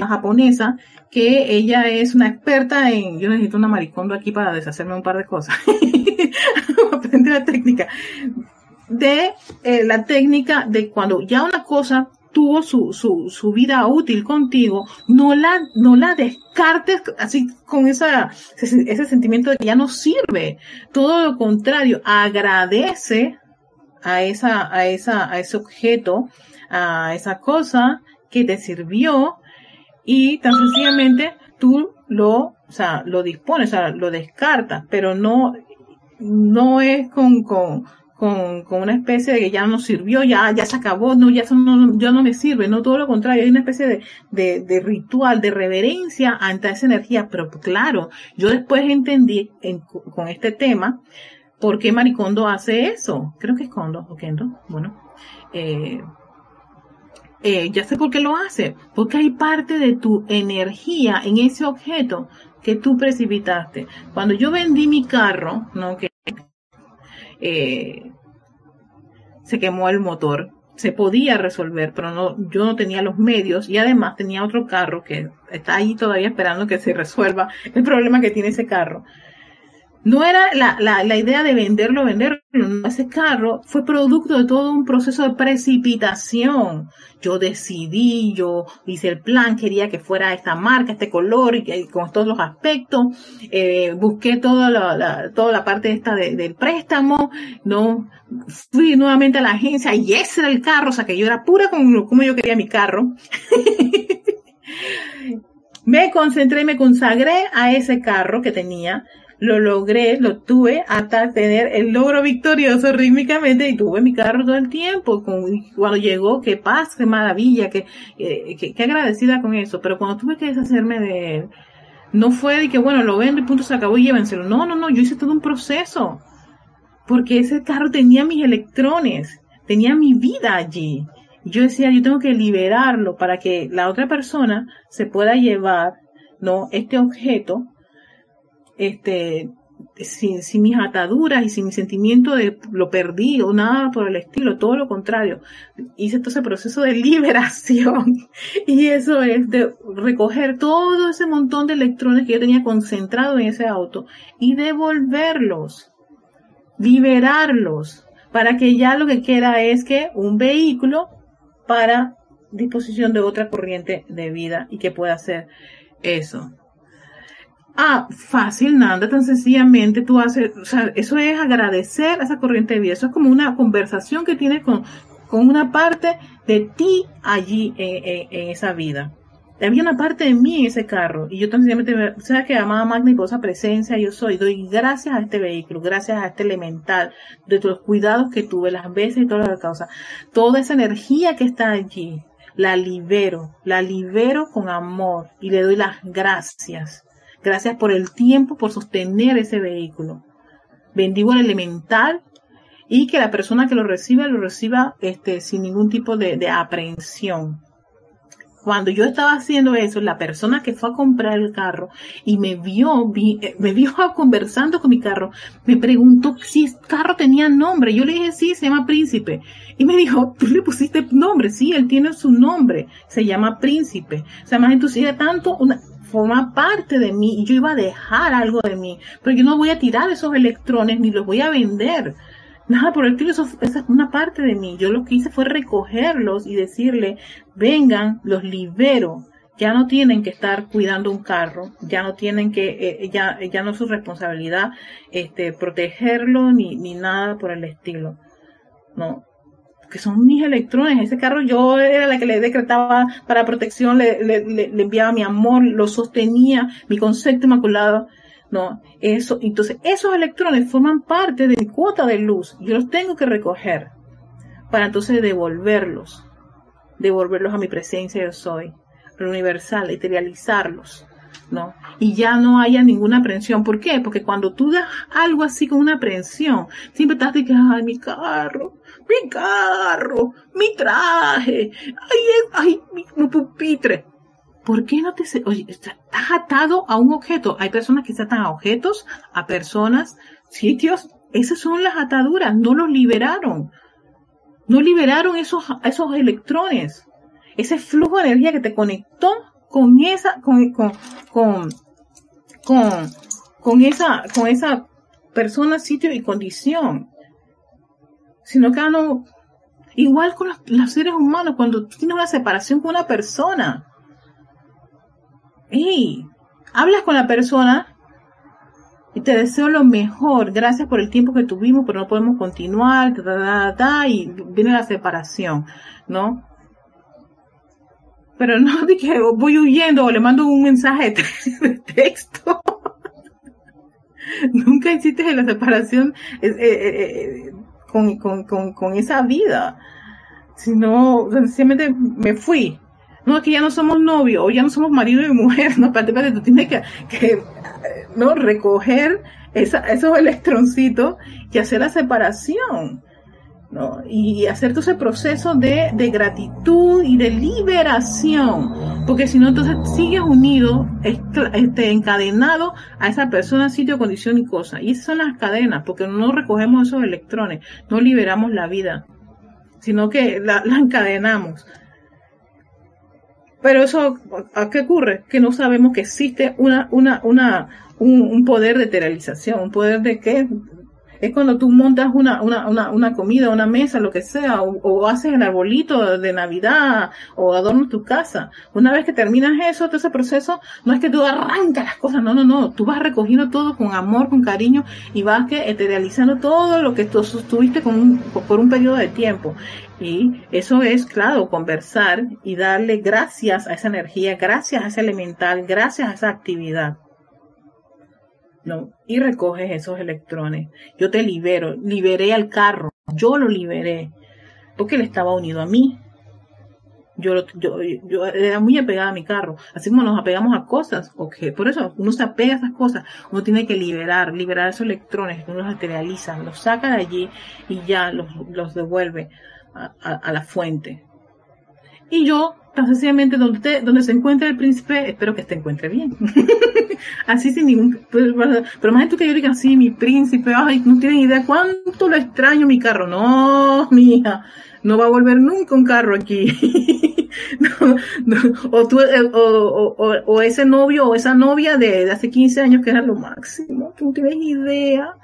japonesa, que ella es una experta en, yo necesito una maricondo aquí para deshacerme un par de cosas. Aprende la técnica. De eh, la técnica de cuando ya una cosa tuvo su, su, su vida útil contigo, no la, no la descartes así con esa, ese, ese sentimiento de que ya no sirve. Todo lo contrario, agradece a esa, a esa, a ese objeto, a esa cosa que te sirvió y tan sencillamente tú lo, o sea, lo dispones, o sea, lo descartas, pero no, no es con, con, con, con, una especie de que ya no sirvió, ya, ya se acabó, no, ya, eso no, ya no me sirve, no todo lo contrario, hay una especie de, de, de ritual, de reverencia ante esa energía, pero claro, yo después entendí en, con este tema por qué Maricondo hace eso, creo que es Kondo o Kendo, bueno, eh, eh, ya sé por qué lo hace, porque hay parte de tu energía en ese objeto que tú precipitaste. Cuando yo vendí mi carro, ¿no? Que eh, se quemó el motor. Se podía resolver, pero no, yo no tenía los medios y además tenía otro carro que está ahí todavía esperando que se resuelva el problema que tiene ese carro. No era la, la, la idea de venderlo, venderlo. Ese carro fue producto de todo un proceso de precipitación. Yo decidí, yo hice el plan, quería que fuera esta marca, este color y, con todos los aspectos. Eh, busqué toda la, toda la parte esta del préstamo, no fui nuevamente a la agencia y ese era el carro, o sea que yo era pura como, como yo quería mi carro. me concentré, me consagré a ese carro que tenía lo logré, lo tuve hasta tener el logro victorioso rítmicamente y tuve mi carro todo el tiempo. cuando llegó, qué paz, qué maravilla, qué, qué, qué, agradecida con eso. Pero cuando tuve que deshacerme de él, no fue de que, bueno, lo vendo y punto se acabó y llévenselo. No, no, no, yo hice todo un proceso. Porque ese carro tenía mis electrones, tenía mi vida allí. Yo decía, yo tengo que liberarlo para que la otra persona se pueda llevar, ¿no? Este objeto este, sin, mis ataduras y sin mi sentimiento de lo perdí o nada por el estilo, todo lo contrario. Hice todo ese proceso de liberación y eso es de recoger todo ese montón de electrones que yo tenía concentrado en ese auto y devolverlos, liberarlos, para que ya lo que queda es que un vehículo para disposición de otra corriente de vida y que pueda hacer eso. Ah, fácil, nada, tan sencillamente tú haces, o sea, eso es agradecer a esa corriente de vida, eso es como una conversación que tienes con, con una parte de ti allí en, en, esa vida. Había una parte de mí en ese carro y yo tan sencillamente, sabes que amaba magna y esa presencia yo soy, doy gracias a este vehículo, gracias a este elemental, de los cuidados que tuve, las veces y todas las causas, toda esa energía que está allí, la libero, la libero con amor y le doy las gracias Gracias por el tiempo, por sostener ese vehículo. Bendigo el elemental y que la persona que lo reciba lo reciba este, sin ningún tipo de, aprehensión. Cuando yo estaba haciendo eso, la persona que fue a comprar el carro y me vio, eh, me vio conversando con mi carro, me preguntó si el carro tenía nombre. Yo le dije, sí, se llama Príncipe. Y me dijo, tú le pusiste nombre. Sí, él tiene su nombre. Se llama Príncipe. O sea, más entusiasma tanto, una, forma parte de mí y yo iba a dejar algo de mí, pero yo no voy a tirar esos electrones ni los voy a vender. Nada por el estilo, eso, esa es una parte de mí. Yo lo que hice fue recogerlos y decirle, vengan, los libero. Ya no tienen que estar cuidando un carro, ya no tienen que, eh, ya, ya no es su responsabilidad, este, protegerlo ni, ni nada por el estilo. No, que son mis electrones. Ese carro yo era la que le decretaba para protección, le, enviaba mi amor, lo sostenía, mi concepto inmaculado. No, eso, entonces esos electrones forman parte de mi cuota de luz. Yo los tengo que recoger para entonces devolverlos, devolverlos a mi presencia yo soy, lo universal, materializarlos. Y ya no haya ninguna aprensión. ¿Por qué? Porque cuando tú das algo así con una aprensión, siempre estás diciendo, ay, mi carro, mi carro, mi traje, ay, ay, mi, pupitre. ¿Por qué no te, oye, estás atado a un objeto? Hay personas que se atan a objetos, a personas, sitios. Esas son las ataduras, no los liberaron. No liberaron esos, esos electrones. Ese flujo de energía que te conectó con esa, con, con, con, con, con esa, con esa persona, sitio y condición. Sino que no, Igual con los, seres humanos, cuando tienes una separación con una persona. Y hablas con la persona y te deseo lo mejor, gracias por el tiempo que tuvimos, pero no podemos continuar, y viene la separación, ¿no? Pero no que voy huyendo o le mando un mensaje de texto. Nunca hiciste la separación eh, eh, eh, con, con, con, con, esa vida, sino sencillamente me fui. No, que ya no somos novios o ya no somos marido y mujer, no, espérate, espérate, tú tienes que, que no recoger esa, esos electroncitos y hacer la separación. ¿No? Y hacer todo ese proceso de, de, gratitud y de liberación, porque si no, entonces sigues unido, este, encadenado a esa persona, sitio, condición y cosa. Y esas son las cadenas, porque no recogemos esos electrones, no liberamos la vida, sino que la, encadenamos. Pero eso, ¿a qué ocurre? Que no sabemos que existe una, una, una, un, un poder de eteralización, un poder de qué? Es cuando tú montas una, una, una, una comida, una mesa, lo que sea, o, haces el arbolito de Navidad, o adornas tu casa. Una vez que terminas eso, todo ese proceso, no es que tú arrancas las cosas, no, no, no. Tú vas recogiendo todo con amor, con cariño, y vas que eterializando todo lo que tú tuviste con por un periodo de tiempo. Y eso es, claro, conversar y darle gracias a esa energía, gracias a ese elemental, gracias a esa actividad. ¿No? Y recoges esos electrones. Yo te libero, liberé al carro, yo lo liberé, porque él estaba unido a mí. Yo, yo, yo era muy apegada a mi carro, así como nos apegamos a cosas, okay. por eso uno se apega a esas cosas, uno tiene que liberar, liberar esos electrones, uno los materializa, los saca de allí y ya los, los devuelve a, a la fuente. Y yo tan sencillamente donde, donde se encuentre el príncipe, espero que te encuentre bien. así sin ningún, pero, pero más tú que yo diga así, mi príncipe, ay, no tienen idea cuánto lo extraño mi carro. No, mija, no va a volver nunca un carro aquí. o, tú, eh, o, o, o, ese novio o esa novia de, de hace 15 años que era lo máximo, tú no tienes idea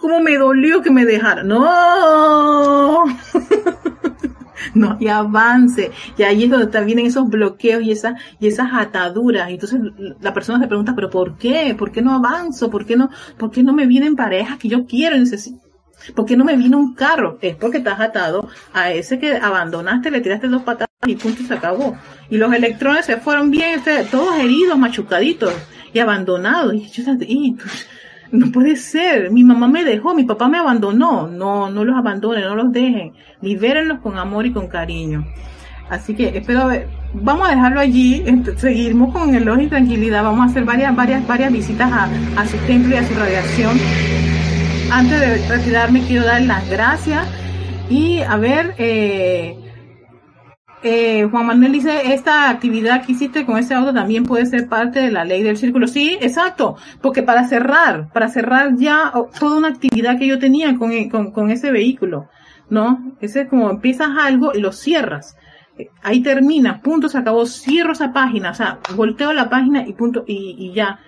cómo me dolió que me dejara. No. no hay avance. Y ahí es donde vienen esos bloqueos y esas, y esas ataduras. Y entonces la persona se pregunta, pero ¿por qué? ¿Por qué no avanzo? ¿Por qué no, por qué no me vienen parejas que yo quiero y necesito? ¿Por qué no me viene un carro? Es porque estás atado a ese que abandonaste, le tiraste dos patadas y punto se acabó. Y los electrones se fueron bien, todos heridos, machucaditos y abandonados. Y yo, no puede ser, mi mamá me dejó, mi papá me abandonó. No, no los abandonen, no los dejen. Libérenlos con amor y con cariño. Así que espero vamos a dejarlo allí, seguimos con el y tranquilidad, vamos a hacer varias, varias, varias visitas a, a su templo y a su radiación. Antes de retirarme quiero dar las gracias y a ver, eh, eh, Juan Manuel dice, esta actividad que hiciste con ese auto también puede ser parte de la ley del círculo. Sí, exacto, porque para cerrar, para cerrar ya toda una actividad que yo tenía con, e, con, con ese vehículo, ¿no? Ese es como empiezas algo y lo cierras. Ahí termina, punto, se acabó, cierro esa página, o sea, volteo la página y punto, y ya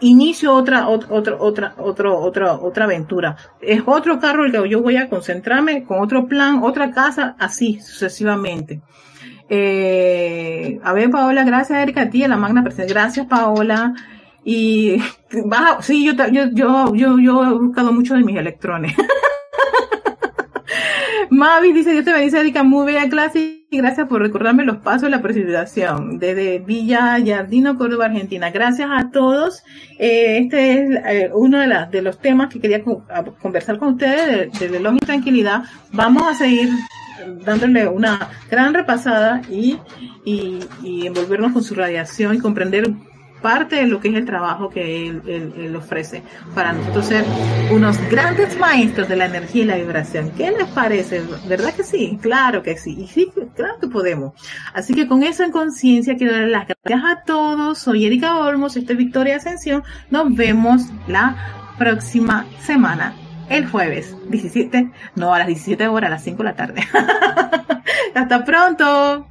inicio otra, otra, otra, otra, otra, otra aventura. Es otro carro el que yo voy a concentrarme con otro plan, otra casa, así sucesivamente. Eh, a ver, Paola, gracias Erika, a ti, a la magna presencia. Gracias, Paola. Y baja, sí, yo, yo, yo, yo, yo he buscado mucho de mis electrones. Mavi dice, Dios te bendice, Erika, muy bella clase gracias por recordarme los pasos de la precipitación desde Villa Yardino, Córdoba, Argentina. Gracias a todos. Eh, este es eh, uno de, los temas que quería conversar con ustedes de, de y tranquilidad. Vamos a seguir dándole una gran repasada y, y envolvernos con su radiación y comprender parte de lo que es el trabajo que él, ofrece para nosotros ser unos grandes maestros de la energía y la vibración. ¿Qué les parece? ¿Verdad que sí? Claro que sí. Y sí, claro que podemos. Así que con eso en conciencia quiero dar las gracias a todos. Soy Erika Olmos, este es Victoria Ascensión. Nos vemos la próxima semana, el jueves 17, no a las 17 horas, a las 5 de la tarde. Hasta pronto.